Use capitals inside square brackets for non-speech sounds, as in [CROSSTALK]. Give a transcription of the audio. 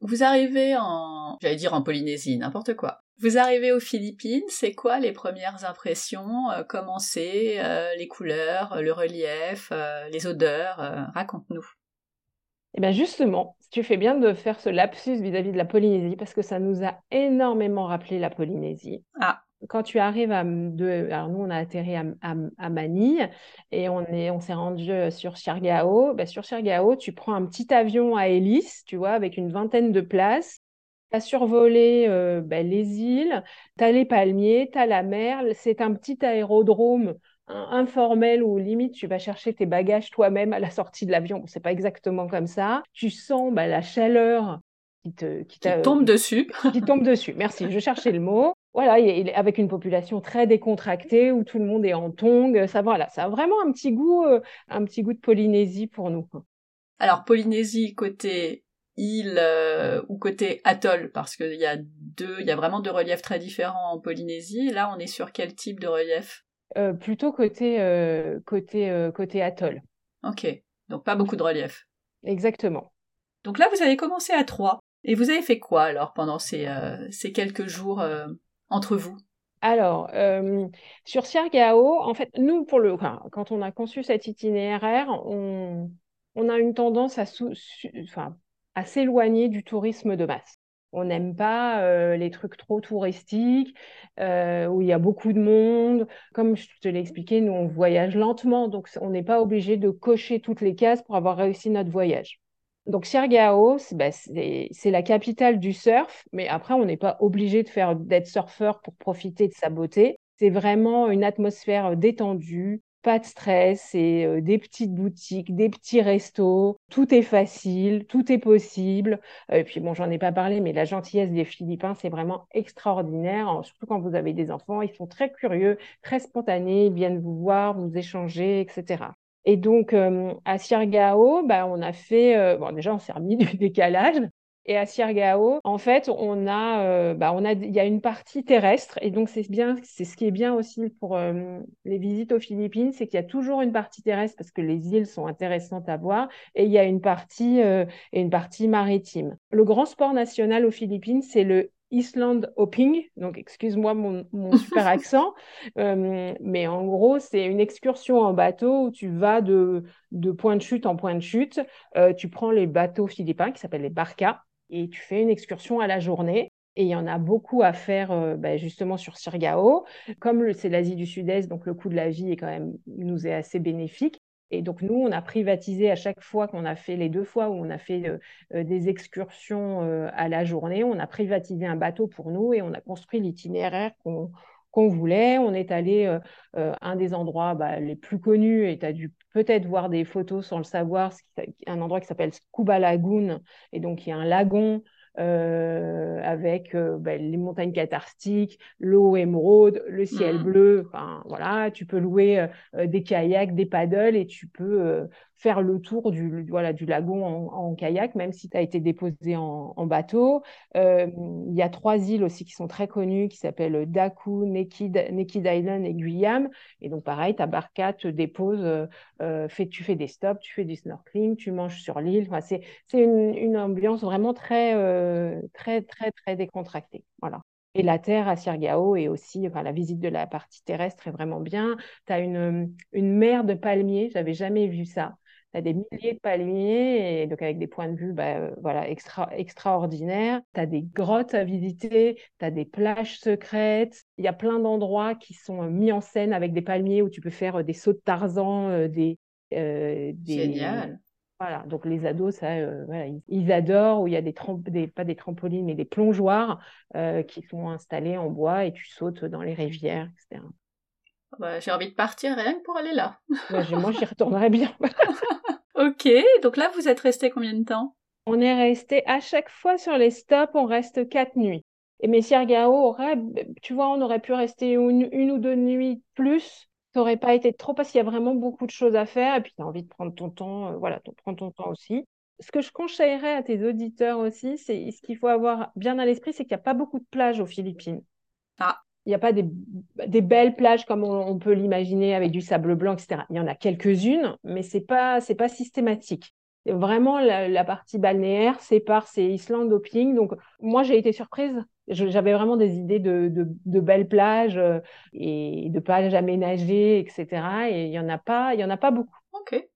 Vous arrivez en, j'allais dire en Polynésie, n'importe quoi. Vous arrivez aux Philippines, c'est quoi les premières impressions euh, Comment c'est euh, Les couleurs, le relief, euh, les odeurs Raconte-nous. Eh bien justement, tu fais bien de faire ce lapsus vis-à-vis de la Polynésie parce que ça nous a énormément rappelé la Polynésie. Ah. Quand tu arrives à de, alors nous on a atterri à, Manille et on est on s'est rendu sur Siargao. Ben, sur Siargao, tu prends un petit avion à hélice, tu vois, avec une vingtaine de places tu as survolé euh, ben, les îles, tu as les palmiers, tu as la mer. C'est un petit aérodrome informel où limite tu vas chercher tes bagages toi-même à la sortie de l'avion. Ce c'est pas exactement comme ça. Tu sens ben, la chaleur qui te qui, tombe dessus. qui tombe dessus. Merci, je cherchais le mot. Voilà, avec une population très décontractée où tout le monde est en tongs. Ça voilà, ça a vraiment un petit goût, euh, un petit goût de Polynésie pour nous. Alors Polynésie côté île euh, ou côté atoll parce qu'il y a deux, il y a vraiment deux reliefs très différents en Polynésie. Là, on est sur quel type de relief? Euh, Plutôt côté euh, côté côté atoll. Ok, donc pas beaucoup de relief. Exactement. Donc là, vous avez commencé à trois et vous avez fait quoi alors pendant ces ces quelques jours entre vous? Alors, sur Siargao, en fait, nous, pour le, quand on a conçu cet itinéraire, on, a une tendance à s'éloigner du tourisme de masse. On n'aime pas euh, les trucs trop touristiques, euh, où il y a beaucoup de monde. Comme je te l'ai expliqué, nous, on voyage lentement, donc on n'est pas obligé de cocher toutes les cases pour avoir réussi notre voyage. Donc, Siargao, bah, c'est la capitale du surf, mais après, on n'est pas obligé de faire d'être surfeur pour profiter de sa beauté. C'est vraiment une atmosphère détendue, pas de stress, c'est euh, des petites boutiques, des petits restos, tout est facile, tout est possible. Euh, et puis bon, j'en ai pas parlé, mais la gentillesse des Philippins, c'est vraiment extraordinaire, surtout quand vous avez des enfants, ils sont très curieux, très spontanés, ils viennent vous voir, vous échanger, etc. Et donc, à Siargao, bah, on a fait, bon, déjà, on s'est remis du [LAUGHS] décalage, et à Siargao, en fait, on a, bah, on a, il y a une partie terrestre, et donc c'est bien, c'est ce qui est bien aussi pour les visites aux Philippines, c'est qu'il y a toujours une partie terrestre parce que les îles sont intéressantes à voir, et il y a une partie et une partie maritime. Le grand sport national aux Philippines, c'est le Island Hopping, donc excuse-moi mon, mon, super [LAUGHS] accent, mais en gros, c'est une excursion en bateau où tu vas de, de point de chute en point de chute. tu prends les bateaux philippins qui s'appellent les barcas et tu fais une excursion à la journée. Et il y en a beaucoup à faire euh, bah, justement sur Sirgao. Comme c'est l'Asie du Sud-Est, donc le coût de la vie est quand même nous est assez bénéfique. Et donc nous, on a privatisé à chaque fois qu'on a fait les deux fois où on a fait euh, euh, des excursions à la journée, on a privatisé un bateau pour nous et on a construit l'itinéraire qu'on voulait. On est allé à un des endroits bah, les plus connus et tu as dû peut-être voir des photos sans le savoir, un endroit qui s'appelle Scuba Lagoon, et donc il y a un lagon euh, avec euh, ben, les montagnes catharstiques, l'eau émeraude, le ciel mmh. bleu. Enfin, voilà, tu peux louer euh, des kayaks, des paddles et tu peux faire le tour du, voilà, du lagon en, kayak, même si tu as été déposé en, bateau. Il y a trois îles aussi qui sont très connues, qui s'appellent Daku, Naked, Naked Island et Guyam. Et donc, pareil, ta barca te dépose, fait, tu fais des stops, tu fais du snorkeling, tu manges sur l'île. Enfin, c'est une, une, ambiance vraiment très très, très, très décontracté. Voilà. Et la terre à Sirgao et aussi, la visite de la partie terrestre est vraiment bien. Tu as une, une mer de palmiers, j'avais jamais vu ça. Tu as des milliers de palmiers, et donc avec des points de vue bah, euh, voilà, extra, extraordinaires. Tu as des grottes à visiter, tu as des plages secrètes. Il y a plein d'endroits qui sont euh, mis en scène avec des palmiers où tu peux faire des sauts de Tarzan, des, des, Génial. Voilà, donc les ados, ça, euh, ils, adorent, où il y a des, des, pas des trampolines, mais des plongeoires euh, qui sont installés en bois et tu sautes dans les rivières, etc. Bah, j'ai envie de partir rien que pour aller là. moi, j'y retournerai bien. [LAUGHS] ok, donc là, vous êtes resté combien de temps? On est resté à chaque fois sur les stops, on reste quatre nuits. Et Messier Gao aurait, tu vois, on aurait pu rester une, une ou deux nuits plus ça n'aurait pas été trop parce qu'il y a vraiment beaucoup de choses à faire et puis tu as envie de prendre ton temps, euh, voilà, prends ton temps aussi. Ce que je conseillerais à tes auditeurs aussi, c'est ce qu'il faut avoir bien à l'esprit, c'est qu'il n'y a pas beaucoup de plages aux Philippines. Ah. Il n'y a pas des, des, belles plages comme on, peut l'imaginer avec du sable blanc, etc. Il y en a quelques-unes, mais ce n'est pas, pas systématique. Vraiment, la, partie balnéaire, c'est par ces Island hopping. Donc, moi, j'ai été surprise. J'avais vraiment des idées de, de, belles plages euh, et de plages aménagées, etc. Et il y en a pas, en a pas beaucoup. Ok.